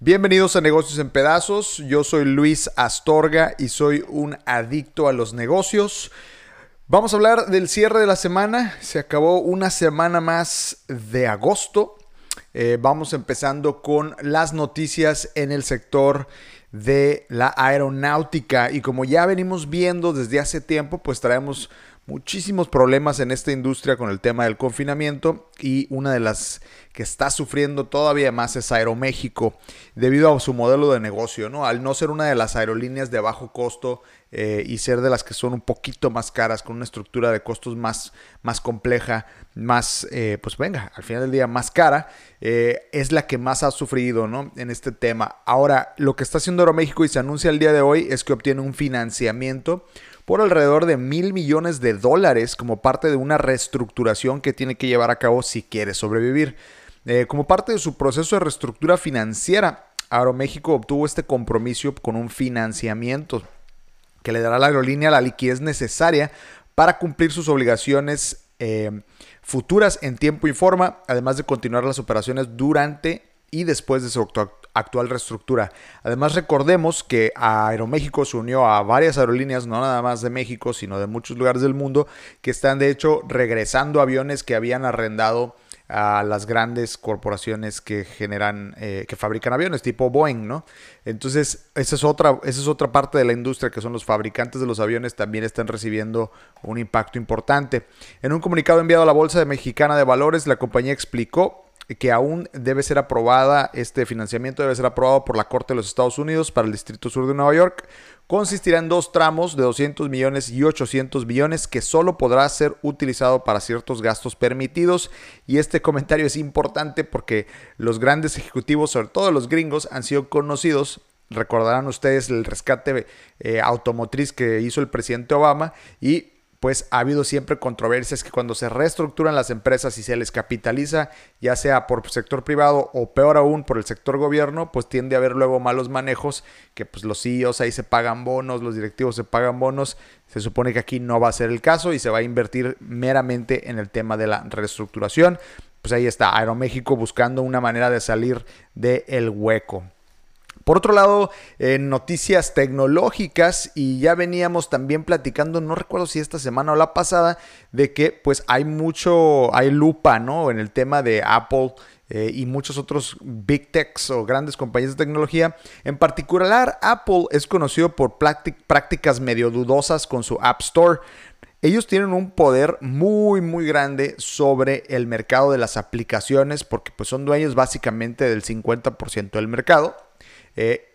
Bienvenidos a Negocios en Pedazos. Yo soy Luis Astorga y soy un adicto a los negocios. Vamos a hablar del cierre de la semana. Se acabó una semana más de agosto. Eh, vamos empezando con las noticias en el sector de la aeronáutica. Y como ya venimos viendo desde hace tiempo, pues traemos muchísimos problemas en esta industria con el tema del confinamiento y una de las que está sufriendo todavía más es Aeroméxico debido a su modelo de negocio, ¿no? Al no ser una de las aerolíneas de bajo costo eh, y ser de las que son un poquito más caras, con una estructura de costos más, más compleja, más, eh, pues venga, al final del día más cara, eh, es la que más ha sufrido, ¿no? En este tema. Ahora, lo que está haciendo Aeroméxico y se anuncia el día de hoy es que obtiene un financiamiento por alrededor de mil millones de dólares como parte de una reestructuración que tiene que llevar a cabo si quiere sobrevivir. Como parte de su proceso de reestructura financiera, Aeroméxico obtuvo este compromiso con un financiamiento que le dará a la aerolínea la liquidez necesaria para cumplir sus obligaciones eh, futuras en tiempo y forma, además de continuar las operaciones durante y después de su actual reestructura. Además, recordemos que Aeroméxico se unió a varias aerolíneas, no nada más de México, sino de muchos lugares del mundo, que están de hecho regresando aviones que habían arrendado a las grandes corporaciones que generan, eh, que fabrican aviones, tipo Boeing, ¿no? Entonces, esa es, otra, esa es otra parte de la industria, que son los fabricantes de los aviones, también están recibiendo un impacto importante. En un comunicado enviado a la Bolsa Mexicana de Valores, la compañía explicó que aún debe ser aprobada, este financiamiento debe ser aprobado por la Corte de los Estados Unidos para el Distrito Sur de Nueva York. Consistirá en dos tramos de 200 millones y 800 millones que solo podrá ser utilizado para ciertos gastos permitidos. Y este comentario es importante porque los grandes ejecutivos, sobre todo los gringos, han sido conocidos Recordarán ustedes el rescate eh, automotriz que hizo el presidente Obama y pues ha habido siempre controversias que cuando se reestructuran las empresas y se les capitaliza, ya sea por sector privado o peor aún por el sector gobierno, pues tiende a haber luego malos manejos, que pues los CEOs ahí se pagan bonos, los directivos se pagan bonos. Se supone que aquí no va a ser el caso y se va a invertir meramente en el tema de la reestructuración. Pues ahí está Aeroméxico buscando una manera de salir del hueco. Por otro lado, en noticias tecnológicas, y ya veníamos también platicando, no recuerdo si esta semana o la pasada, de que pues hay mucho, hay lupa, ¿no? En el tema de Apple. Eh, y muchos otros big techs o grandes compañías de tecnología. En particular, Apple es conocido por prácticas medio dudosas con su App Store. Ellos tienen un poder muy muy grande sobre el mercado de las aplicaciones porque pues son dueños básicamente del 50% del mercado. Eh,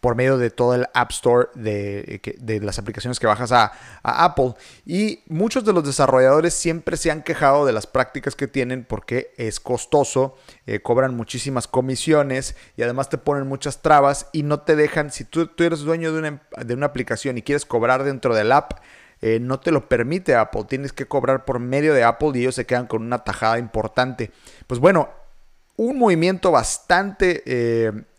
por medio de todo el App Store de, las aplicaciones que bajas a, Apple. Y muchos de los desarrolladores siempre se han quejado de las prácticas que tienen porque es costoso, eh, cobran muchísimas comisiones y además te ponen muchas trabas y no te dejan, si tú, eres dueño de una, de una, aplicación y quieres cobrar dentro del app, eh, no te lo permite Apple, tienes que cobrar por medio de Apple y ellos se quedan con una tajada importante. Pues bueno, un movimiento bastante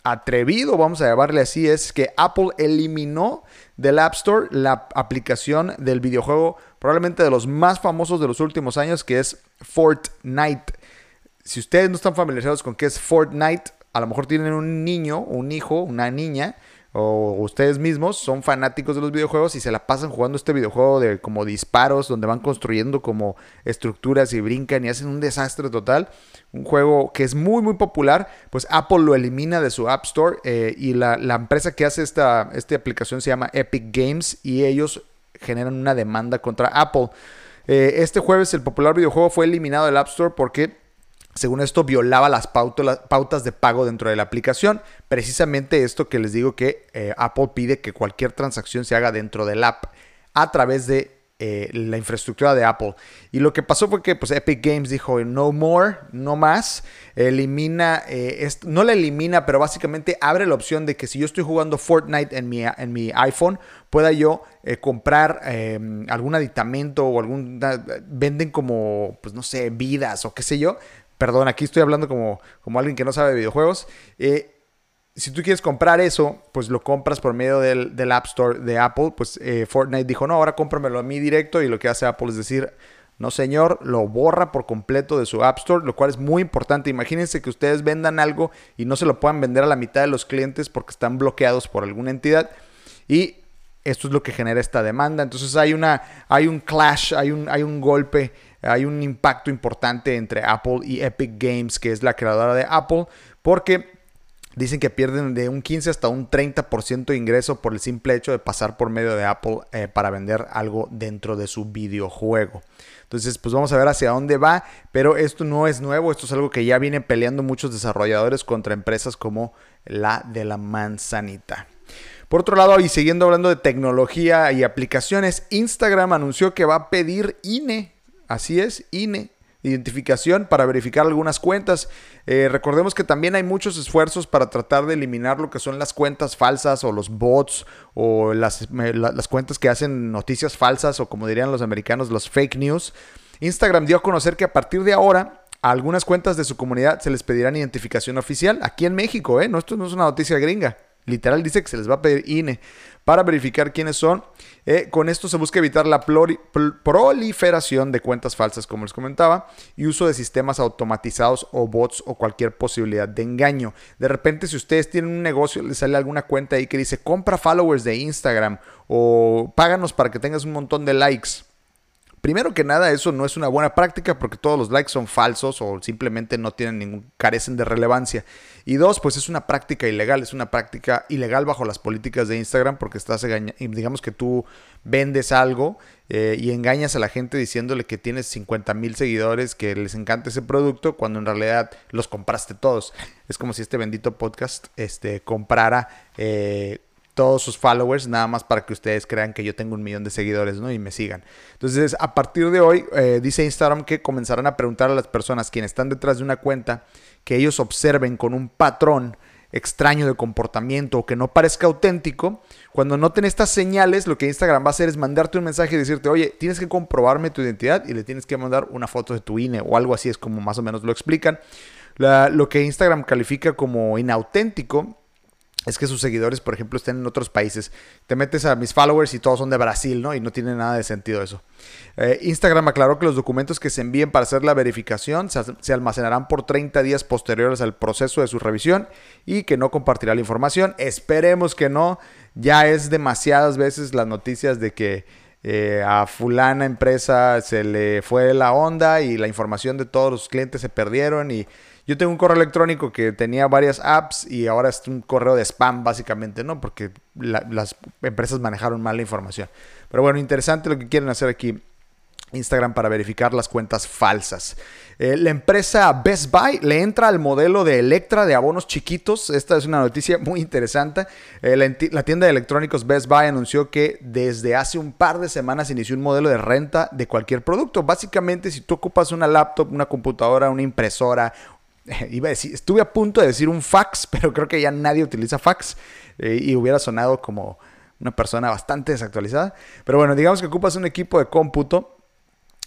atrevido, vamos a llamarle así, es que Apple eliminó del App Store la aplicación del videojuego probablemente de los más famosos de los últimos años, que es Fortnite. Si ustedes no están familiarizados con qué es Fortnite, a lo mejor tienen un niño, un hijo, una niña o ustedes mismos son fanáticos de los videojuegos y se la pasan jugando este videojuego de como disparos donde van construyendo como estructuras y brincan y hacen un desastre total. Un juego que es muy muy popular, pues Apple lo elimina de su App Store eh, y la, empresa que hace esta, esta aplicación se llama Epic Games y ellos generan una demanda contra Apple. Eh, este jueves el popular videojuego fue eliminado del App Store porque según esto, violaba las pautas de pago dentro de la aplicación. Precisamente esto que les digo que eh, Apple pide que cualquier transacción se haga dentro del app a través de eh, la infraestructura de Apple. Y lo que pasó fue que pues, Epic Games dijo no more, no más. Elimina, eh, no la elimina, pero básicamente abre la opción de que si yo estoy jugando Fortnite en mi, en mi iPhone, pueda yo comprar em, algún aditamento o algún... Venden como, pues no sé, vidas o qué sé yo Perdón, aquí estoy hablando como, como alguien que no sabe de videojuegos. Eh, si tú quieres comprar eso, pues lo compras por medio del, App Store de Apple. Pues eh, Fortnite dijo, no, ahora cómpramelo a mí directo. Y lo que hace Apple es decir, no señor, lo borra por completo de su App Store, lo cual es muy importante. Imagínense que ustedes vendan algo y no se lo puedan vender a la mitad de los clientes porque están bloqueados por alguna entidad. Y esto es lo que genera esta demanda. Entonces hay, una, hay un clash, hay un, hay un golpe, hay un impacto importante entre Apple y Epic Games, que es la creadora de Apple, porque Dicen que pierden de un 15 hasta un 30% de ingreso por el simple hecho de pasar por medio de Apple eh, para vender algo dentro de su videojuego. Entonces, pues vamos a ver hacia dónde va, pero esto no es nuevo, esto es algo que ya vienen peleando muchos desarrolladores contra empresas como la de la manzanita. Por otro lado, y siguiendo hablando de tecnología y aplicaciones, Instagram anunció que va a pedir INE. Así es, INE identificación para verificar algunas cuentas. Eh, recordemos que también hay muchos esfuerzos para tratar de eliminar lo que son las cuentas falsas o los bots o las, las cuentas que hacen noticias falsas o como dirían los americanos, los fake news. Instagram dio a conocer que a partir de ahora a algunas cuentas de su comunidad se les pedirán identificación oficial aquí en México, ¿eh? No, esto no es una noticia gringa. Literal dice que se les va a pedir INE para verificar quiénes son. Eh, con esto se busca evitar la proliferación de cuentas falsas, como les comentaba, y uso de sistemas automatizados o bots o cualquier posibilidad de engaño. De repente, si ustedes tienen un negocio, les sale alguna cuenta ahí que dice compra followers de Instagram o páganos para que tengas un montón de likes Primero que nada, eso no es una buena práctica porque todos los likes son falsos o simplemente no tienen ningún, carecen de relevancia. Y dos, pues es una práctica ilegal, es una práctica ilegal bajo las políticas de Instagram porque estás, digamos que tú vendes algo eh, y engañas a la gente diciéndole que tienes 50 mil seguidores, que les encanta ese producto, cuando en realidad los compraste todos. Es como si este bendito podcast este, comprara... Eh, todos sus followers, nada más para que ustedes crean que yo tengo un millón de seguidores, ¿no? Y me sigan. Entonces, a partir de hoy, eh, dice Instagram que comenzarán a preguntar a las personas quienes están detrás de una cuenta que ellos observen con un patrón extraño de comportamiento o que no parezca auténtico, cuando noten estas señales, lo que Instagram va a hacer es mandarte un mensaje y decirte, oye, tienes que comprobarme tu identidad y le tienes que mandar una foto de tu INE o algo así, es como más o menos lo explican. lo que Instagram califica como inauténtico es que sus seguidores, por ejemplo, estén en otros países. Te metes a mis followers y todos son de Brasil, ¿no? Y no tiene nada de sentido eso. Eh, Instagram aclaró que los documentos que se envíen para hacer la verificación se, almacenarán por 30 días posteriores al proceso de su revisión y que no compartirá la información. Esperemos que no. Ya es demasiadas veces las noticias de que eh, a fulana empresa se le fue la onda y la información de todos los clientes se perdieron y yo tengo un correo electrónico que tenía varias apps y ahora es un correo de spam básicamente, ¿no? Porque las empresas manejaron mal la información. Pero bueno, interesante lo que quieren hacer aquí. Instagram para verificar las cuentas falsas. Eh, la empresa Best Buy le entra al modelo de Electra de abonos chiquitos. Esta es una noticia muy interesante. Eh, la, tienda de electrónicos Best Buy anunció que desde hace un par de semanas inició un modelo de renta de cualquier producto. Básicamente, si tú ocupas una laptop, una computadora, una impresora, iba a decir, estuve a punto de decir un fax, pero creo que ya nadie utiliza fax eh, y hubiera sonado como una persona bastante desactualizada. Pero bueno, digamos que ocupas un equipo de cómputo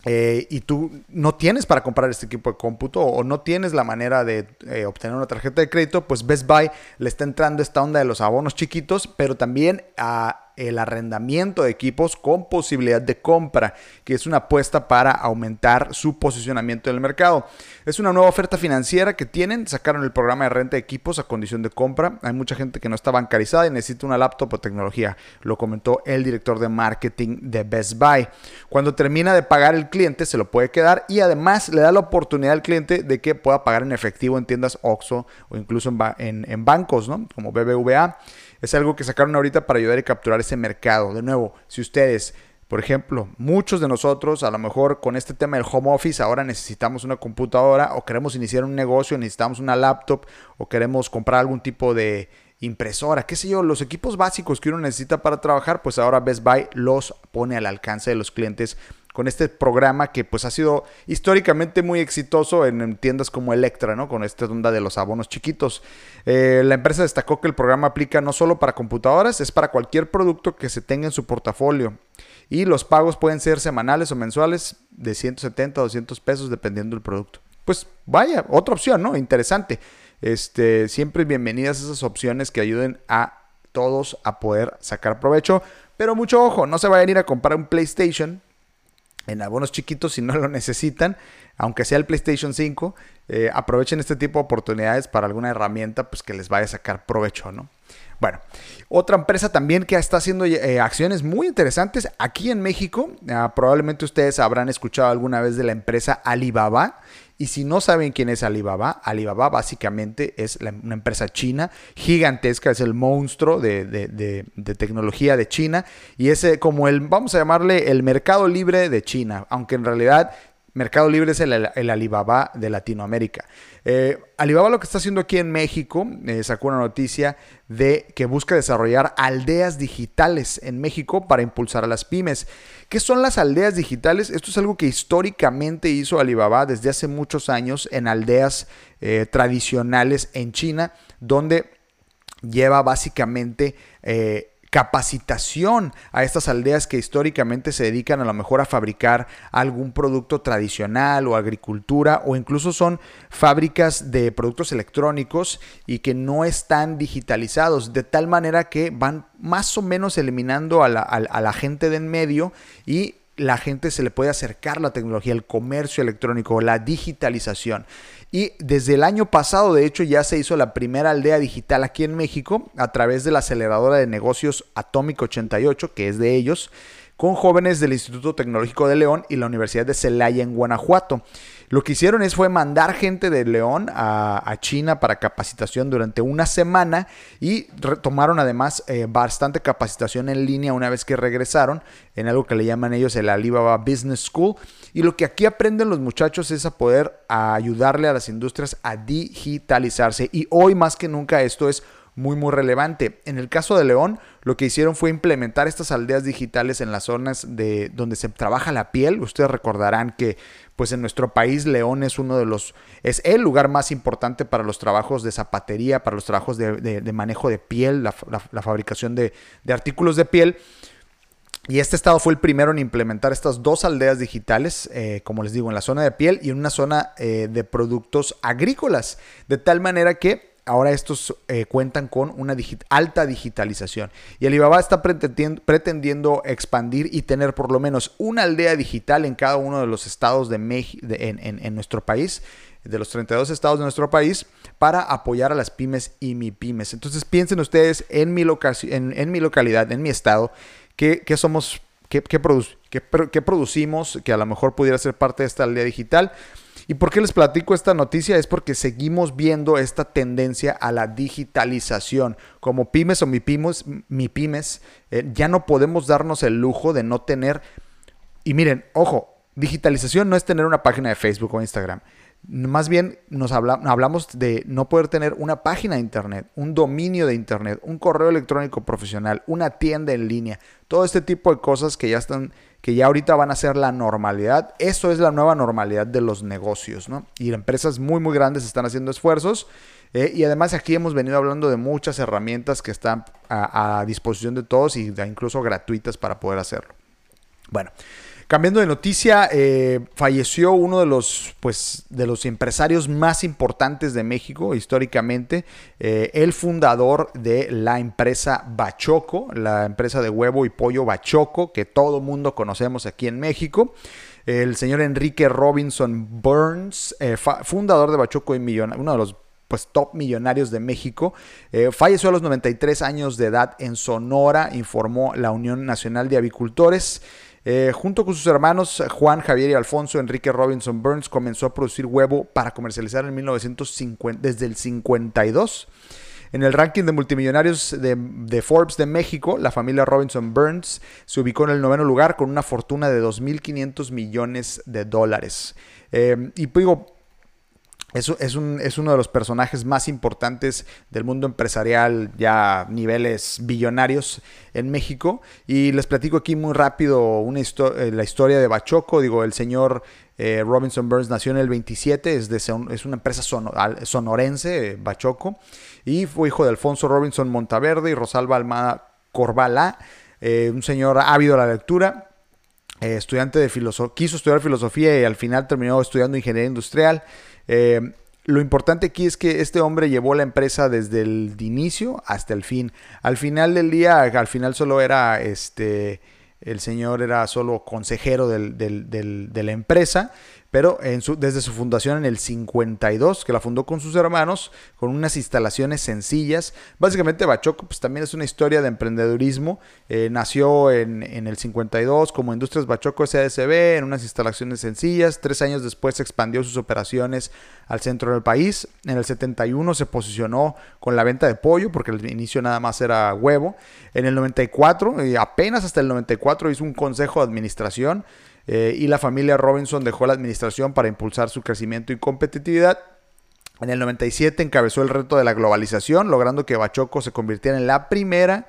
eh, y tú no tienes para comprar este equipo de cómputo o no tienes la manera de eh, obtener una tarjeta de crédito, pues Best Buy le está entrando esta onda de los abonos chiquitos, pero también a el arrendamiento de equipos con posibilidad de compra, que es una apuesta para aumentar su posicionamiento en el mercado. Es una nueva oferta financiera que tienen, sacaron el programa de renta de equipos a condición de compra. Hay mucha gente que no está bancarizada y necesita una laptop o tecnología, lo comentó el director de marketing de Best Buy. Cuando termina de pagar el cliente se lo puede quedar y además le da la oportunidad al cliente de que pueda pagar en efectivo en tiendas OXO o incluso en, en bancos, ¿no? Como BBVA es algo que sacaron ahorita para ayudar a capturar ese mercado. De nuevo, si ustedes, por ejemplo, muchos de nosotros, a lo mejor con este tema del home office, ahora necesitamos una computadora o queremos iniciar un negocio, necesitamos una laptop o queremos comprar algún tipo de impresora, qué sé yo, los equipos básicos que uno necesita para trabajar, pues ahora Best Buy los pone al alcance de los clientes con este programa que pues ha sido históricamente muy exitoso en, tiendas como Electra, ¿no? Con esta onda de los abonos chiquitos. Eh, la empresa destacó que el programa aplica no solo para computadoras, es para cualquier producto que se tenga en su portafolio. Y los pagos pueden ser semanales o mensuales de 170 a 200 pesos dependiendo del producto. Pues vaya, otra opción, ¿no? Interesante. Este, siempre bienvenidas esas opciones que ayuden a todos a poder sacar provecho. Pero mucho ojo, no se vayan a ir a comprar un PlayStation en abonos chiquitos si no lo necesitan, aunque sea el PlayStation 5. Eh, aprovechen este tipo de oportunidades para alguna herramienta pues, que les vaya a sacar provecho, ¿no? Bueno, otra empresa también que está haciendo eh, acciones muy interesantes aquí en México. Ah, probablemente ustedes habrán escuchado alguna vez de la empresa Alibaba. Y si no saben quién es Alibaba, Alibaba básicamente es una empresa china gigantesca, es el monstruo de, tecnología de China. Y es eh, como el, vamos a llamarle el mercado libre de China, aunque en realidad Mercado Libre es el, Alibaba de Latinoamérica. Eh, Alibaba lo que está haciendo aquí en México, eh, sacó una noticia de que busca desarrollar aldeas digitales en México para impulsar a las pymes. ¿Qué son las aldeas digitales? Esto es algo que históricamente hizo Alibaba desde hace muchos años en aldeas eh, tradicionales en China, donde lleva básicamente capacitación a estas aldeas que históricamente se dedican a lo mejor a fabricar algún producto tradicional o agricultura o incluso son fábricas de productos electrónicos y que no están digitalizados de tal manera que van más o menos eliminando a la, gente de en medio y la gente se le puede acercar la tecnología, el comercio electrónico, la digitalización. Y desde el año pasado, de hecho, ya se hizo la primera aldea digital aquí en México a través de la aceleradora de negocios Atómico 88, que es de ellos, con jóvenes del Instituto Tecnológico de León y la Universidad de Celaya en Guanajuato. Lo que hicieron es fue mandar gente de León a, China para capacitación durante una semana y tomaron además eh, bastante capacitación en línea una vez que regresaron en algo que le llaman ellos el Alibaba Business School. Y lo que aquí aprenden los muchachos es a poder ayudarle a las industrias a digitalizarse. Y hoy más que nunca esto es muy muy relevante. En el caso de León, lo que hicieron fue implementar estas aldeas digitales en las zonas de donde se trabaja la piel. Ustedes recordarán que pues en nuestro país León es uno de los es el lugar más importante para los trabajos de zapatería, para los trabajos de, manejo de piel, la, fabricación de, artículos de piel. Y este estado fue el primero en implementar estas dos aldeas digitales, eh, como les digo, en la zona de piel y en una zona eh, de productos agrícolas, de tal manera que ahora estos eh, cuentan con una alta digitalización. Y Alibaba está pretendiendo, expandir y tener por lo menos una aldea digital en cada uno de los estados de, México, en, nuestro país, de los 32 estados de nuestro país, para apoyar a las pymes y mi pymes. Entonces piensen ustedes en mi, en, mi localidad, en mi estado, que, somos, qué, qué producimos, que a lo mejor pudiera ser parte de esta aldea digital. ¿Y por qué les platico esta noticia? Es porque seguimos viendo esta tendencia a la digitalización. Como pymes o mi pymes, mi pymes eh, ya no podemos darnos el lujo de no tener... Y miren, ojo, digitalización no es tener una página de Facebook o Instagram. Más bien nos hablamos de no poder tener una página de internet, un dominio de internet, un correo electrónico profesional, una tienda en línea, todo este tipo de cosas que ya están que ya ahorita van a ser la normalidad. Eso es la nueva normalidad de los negocios, ¿no? Y empresas muy, muy grandes están haciendo esfuerzos. Eh, y además aquí hemos venido hablando de muchas herramientas que están a, a disposición de todos y incluso gratuitas para poder hacerlo. Bueno, Cambiando de noticia, eh, falleció uno de los, pues, de los empresarios más importantes de México históricamente, eh, el fundador de la empresa Bachoco, la empresa de huevo y pollo Bachoco, que todo mundo conocemos aquí en México. El señor Enrique Robinson Burns, eh, fundador de Bachoco y millonario, uno de los pues top millonarios de México. falleció a los 93 años de edad en Sonora, informó la Unión Nacional de Avicultores. Eh, junto con sus hermanos Juan, Javier y Alfonso, Enrique Robinson Burns comenzó a producir huevo para comercializar en 1950, desde el 52. En el ranking de multimillonarios de, Forbes de México, la familia Robinson Burns se ubicó en el noveno lugar con una fortuna de 2.500 millones de dólares. Eh, y digo, es, es, uno de los personajes más importantes del mundo empresarial, ya a niveles billonarios en México. Y les platico aquí muy rápido una eh, la historia de Bachoco. Digo, el señor eh, Robinson Burns nació en el 27, es, de, es una empresa sonorense, Bachoco. Y fue hijo de Alfonso Robinson Montaverde y Rosalba Almada Corbalá, eh, un señor ávido a la lectura. Estudiante de filosofía, quiso estudiar filosofía y al final terminó estudiando ingeniería industrial. Eh, lo importante aquí es que este hombre llevó la empresa desde el inicio hasta el fin. Al final del día, al final solo era este el señor era solo consejero de la empresa pero desde su fundación en el 52, que la fundó con sus hermanos, con unas instalaciones sencillas. Básicamente Bachoco pues, también es una historia de emprendedurismo. Eh, nació en, el 52 como Industrias Bachoco SADCB, en unas instalaciones sencillas. Tres años después expandió sus operaciones al centro del país. En el 71 se posicionó con la venta de pollo, porque al inicio nada más era huevo. En el 94, y apenas hasta el 94, hizo un consejo de administración eh, y la familia Robinson dejó la administración para impulsar su crecimiento y competitividad. En el 97 encabezó el reto de la globalización, logrando que Bachoco se convirtiera en la primera,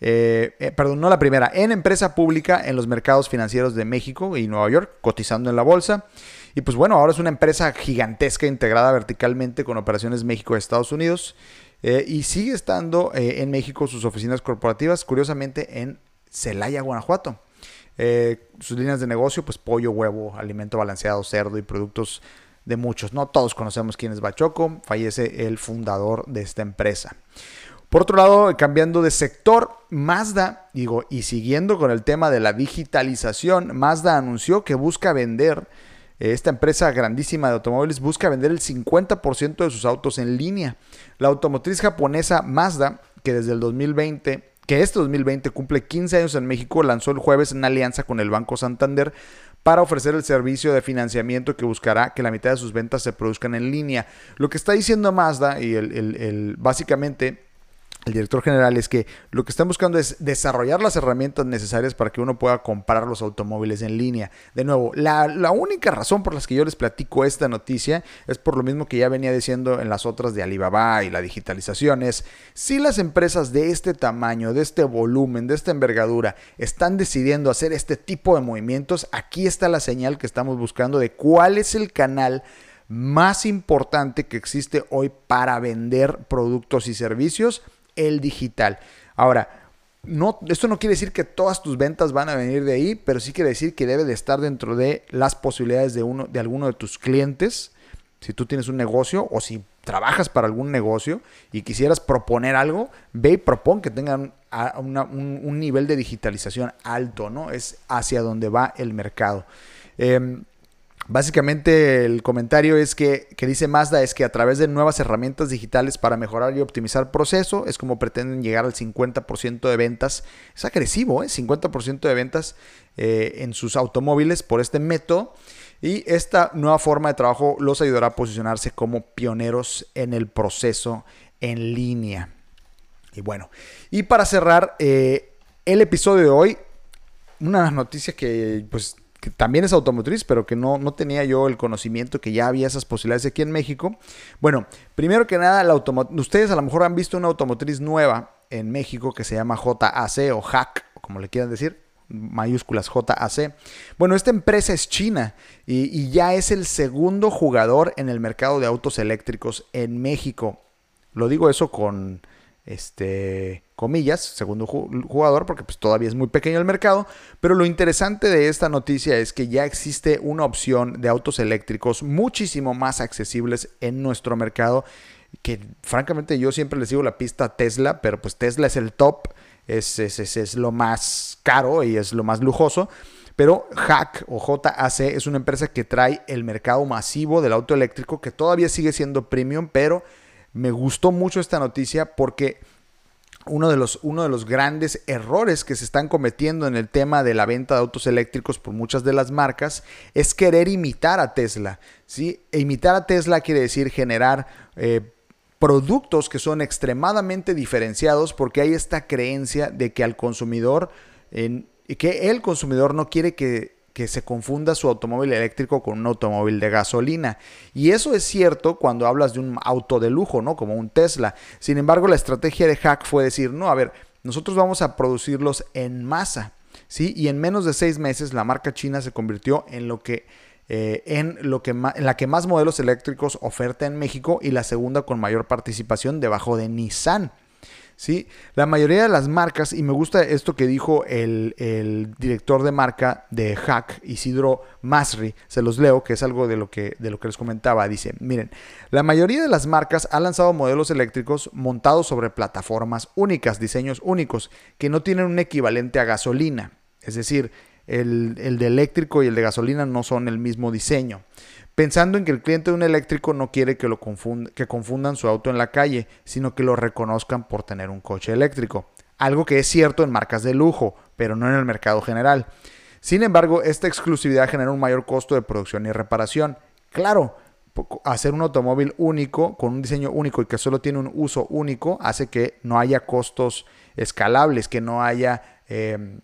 eh, eh, perdón, no la primera, en empresa pública en los mercados financieros de México y Nueva York, cotizando en la bolsa. Y pues bueno, ahora es una empresa gigantesca integrada verticalmente con operaciones México y Estados Unidos. y sigue estando en México sus oficinas corporativas, curiosamente en Celaya, Guanajuato. Eh, sus líneas de negocio, pues pollo, huevo, alimento balanceado, cerdo y productos de muchos. No todos conocemos quién es Bachoco, fallece el fundador de esta empresa. Por otro lado, cambiando de sector, Mazda, digo, y siguiendo con el tema de la digitalización, Mazda anunció que busca vender, eh, esta empresa grandísima de automóviles busca vender el 50% de sus autos en línea. La automotriz japonesa Mazda, que desde el 2020 que este 2020 cumple 15 años en México, lanzó el jueves una alianza con el Banco Santander para ofrecer el servicio de financiamiento que buscará que la mitad de sus ventas se produzcan en línea. Lo que está diciendo Mazda y el, básicamente el director general es que lo que están buscando es desarrollar las herramientas necesarias para que uno pueda comprar los automóviles en línea. De nuevo, la, única razón por la que yo les platico esta noticia es por lo mismo que ya venía diciendo en las otras de Alibaba y la digitalización, es si las empresas de este tamaño, de este volumen, de esta envergadura, están decidiendo hacer este tipo de movimientos, aquí está la señal que estamos buscando de cuál es el canal más importante que existe hoy para vender productos y servicios el digital. Ahora, no, esto no quiere decir que todas tus ventas van a venir de ahí, pero sí quiere decir que debe de estar dentro de las posibilidades de, uno, de alguno de tus clientes. Si tú tienes un negocio o si trabajas para algún negocio y quisieras proponer algo, ve y propon que tengan un, nivel de digitalización alto, ¿no? Es hacia donde va el mercado. Em, Básicamente el comentario es que, que, dice Mazda es que a través de nuevas herramientas digitales para mejorar y optimizar proceso es como pretenden llegar al 50% de ventas. Es agresivo, ¿eh? 50% de ventas eh, en sus automóviles por este método. Y esta nueva forma de trabajo los ayudará a posicionarse como pioneros en el proceso en línea. Y bueno, y para cerrar eh, el episodio de hoy, una noticia que pues también es automotriz, pero que no, no tenía yo el conocimiento que ya había esas posibilidades aquí en México. Bueno, primero que nada, la ustedes a lo mejor han visto una automotriz nueva en México que se llama JAC o HAC, como le quieran decir, mayúsculas JAC. Bueno, esta empresa es china y ya es el segundo jugador en el mercado de autos eléctricos en México. Lo digo eso con este, comillas, segundo jugador, porque pues todavía es muy pequeño el mercado. Pero lo interesante de esta noticia es que ya existe una opción de autos eléctricos muchísimo más accesibles en nuestro mercado. Que francamente yo siempre les digo la pista Tesla, pero pues Tesla es el top, es, es, es, lo más caro y es lo más lujoso. Pero Hack o JAC es una empresa que trae el mercado masivo del auto eléctrico que todavía sigue siendo premium, pero me gustó mucho esta noticia porque uno de, los, uno de los grandes errores que se están cometiendo en el tema de la venta de autos eléctricos por muchas de las marcas es querer imitar a Tesla. ¿sí? E imitar a Tesla quiere decir generar eh, productos que son extremadamente diferenciados porque hay esta creencia de que al consumidor, en, que el consumidor no quiere que que se confunda su automóvil eléctrico con un automóvil de gasolina. Y eso es cierto cuando hablas de un auto de lujo, ¿no? Como un Tesla. Sin embargo, la estrategia de Hack fue decir, no, a ver, nosotros vamos a producirlos en masa, ¿sí? Y en menos de seis meses la marca china se convirtió en lo que... Eh, en, lo que en la que más modelos eléctricos oferta en México y la segunda con mayor participación debajo de Nissan. ¿Sí? La mayoría de las marcas, y me gusta esto que dijo el, el, director de marca de Hack, Isidro Masri, se los leo, que es algo de lo que, de lo que les comentaba. Dice, miren, la mayoría de las marcas ha lanzado modelos eléctricos montados sobre plataformas únicas, diseños únicos, que no tienen un equivalente a gasolina. Es decir, el, el de eléctrico y el de gasolina no son el mismo diseño pensando en que el cliente de un eléctrico no quiere que, lo que confundan su auto en la calle, sino que lo reconozcan por tener un coche eléctrico. Algo que es cierto en marcas de lujo, pero no en el mercado general. Sin embargo, esta exclusividad genera un mayor costo de producción y reparación. Claro, hacer un automóvil único, con un diseño único y que solo tiene un uso único, hace que no haya costos escalables, que no haya em,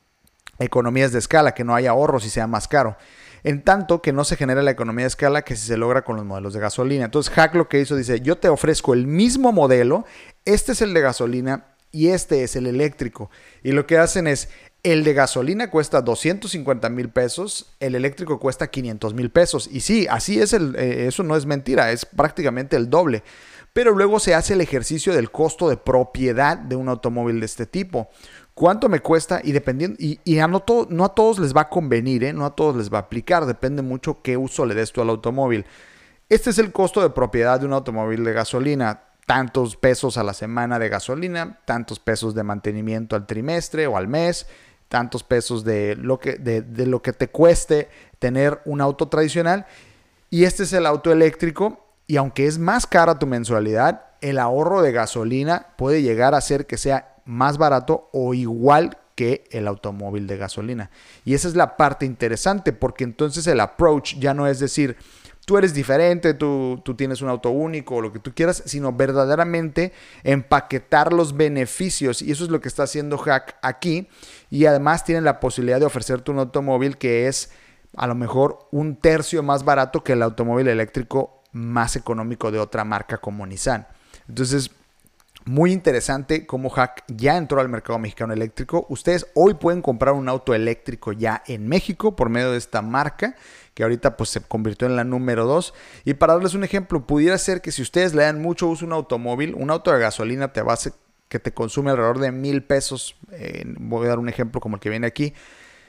economías de escala, que no haya ahorros y sea más caro en tanto que no se genera la economía de escala que si se logra con los modelos de gasolina. Entonces Hack lo que hizo dice, yo te ofrezco el mismo modelo, este es el de gasolina y este es el eléctrico. Y lo que hacen es, el de gasolina cuesta 250 mil pesos, el eléctrico cuesta 500 mil pesos. Y sí, así es, el, eh, eso no es mentira, es prácticamente el doble. Pero luego se hace el ejercicio del costo de propiedad de un automóvil de este tipo cuánto me cuesta y dependiendo, y, a no, a todos les va a convenir, ¿eh? no a todos les va a aplicar, depende mucho qué uso le des tú al automóvil. Este es el costo de propiedad de un automóvil de gasolina. Tantos pesos a la semana de gasolina, tantos pesos de mantenimiento al trimestre o al mes, tantos pesos de lo que, de, de lo que te cueste tener un auto tradicional. Y este es el auto eléctrico. Y aunque es más cara tu mensualidad, el ahorro de gasolina puede llegar a ser que sea más barato o igual que el automóvil de gasolina. Y esa es la parte interesante porque entonces el approach ya no es decir, tú eres diferente, tú, tú tienes un auto único o lo que tú quieras, sino verdaderamente empaquetar los beneficios. Y eso es lo que está haciendo Hack aquí. Y además tiene la posibilidad de ofrecerte un automóvil que es a lo mejor un tercio más barato que el automóvil eléctrico más económico de otra marca como Nissan. Entonces, muy interesante cómo Hack ya entró al mercado mexicano eléctrico. Ustedes hoy pueden comprar un auto eléctrico ya en México por medio de esta marca que ahorita pues se convirtió en la número 2. Y para darles un ejemplo, pudiera ser que si ustedes le dan mucho uso a un automóvil, un auto de gasolina te va a que te consume alrededor de mil pesos. Eh, voy a dar un ejemplo como el que viene aquí.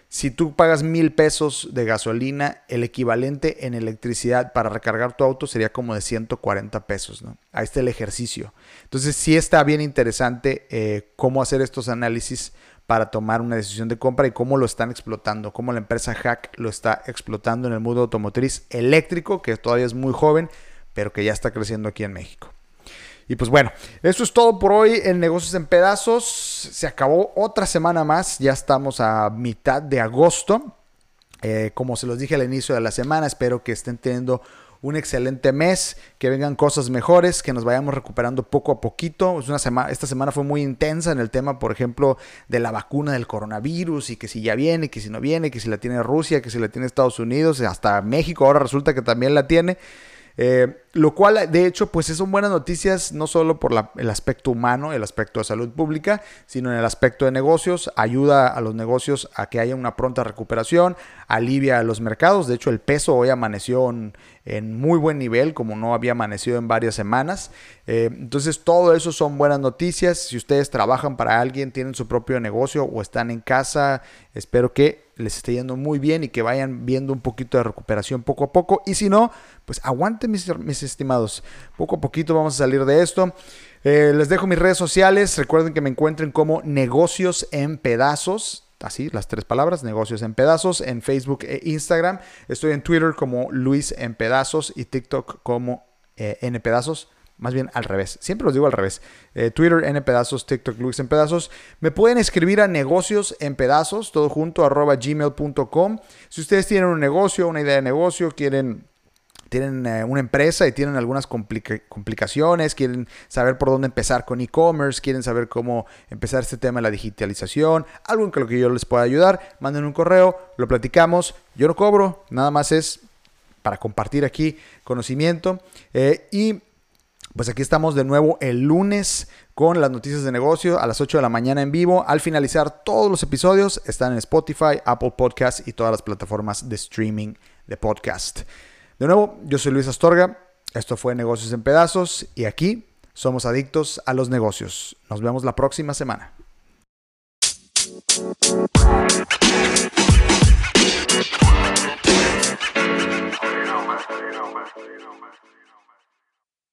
Si tú pagas mil pesos de gasolina, el equivalente en electricidad para recargar tu auto sería como de 140 pesos, ¿no? Ahí está el ejercicio. Entonces sí está bien interesante eh, cómo hacer estos análisis para tomar una decisión de compra y cómo lo están explotando, cómo la empresa Hack lo está explotando en el mundo automotriz eléctrico, que todavía es muy joven, pero que ya está creciendo aquí en México. Y pues bueno, eso es todo por hoy en Negocios en Pedazos. Se acabó otra semana más, ya estamos a mitad de agosto. Eh, como se los dije al inicio de la semana, espero que estén teniendo un excelente mes, que vengan cosas mejores, que nos vayamos recuperando poco a poquito. Es una semana, esta semana fue muy intensa en el tema, por ejemplo, de la vacuna del coronavirus y que si ya viene, que si no viene, que si la tiene Rusia, que si la tiene Estados Unidos, hasta México ahora resulta que también la tiene. Eh, lo cual, de hecho, pues son buenas noticias no solo por el aspecto humano, el aspecto de salud pública, sino en el aspecto de negocios. Ayuda a los negocios a que haya una pronta recuperación, alivia a los mercados. De hecho, el peso hoy amaneció en, muy buen nivel, como no había amanecido en varias semanas. Eh, entonces, todo eso son buenas noticias. Si ustedes trabajan para alguien, tienen su propio negocio o están en casa, espero que les esté yendo muy bien y que vayan viendo un poquito de recuperación poco a poco. Y si no, pues aguanten mis, estimados. Poco a poquito vamos a salir de esto. Eh, les dejo mis redes sociales. Recuerden que me encuentren como negocios en pedazos. Así, las tres palabras, negocios en pedazos, en Facebook e Instagram. Estoy en Twitter como Luis en pedazos y TikTok como eh, en pedazos más bien al revés. Siempre los digo al revés. Eh, Twitter en pedazos, TikTok Luis en pedazos. Me pueden escribir a negocios en pedazos, todo junto, arroba gmail.com. Si ustedes tienen un negocio, una idea de negocio, quieren tienen eh, una empresa y tienen algunas complicaciones, quieren saber por dónde empezar con e-commerce, quieren saber cómo empezar este tema de la digitalización, algo en lo que yo les pueda ayudar, manden un correo, lo platicamos, yo no cobro, nada más es para compartir aquí conocimiento eh, y pues aquí estamos de nuevo el lunes con las noticias de negocio a las 8 de la mañana en vivo. Al finalizar todos los episodios están en Spotify, Apple Podcasts y todas las plataformas de streaming de podcast. De nuevo, yo soy Luis Astorga, esto fue Negocios en Pedazos y aquí somos adictos a los negocios. Nos vemos la próxima semana.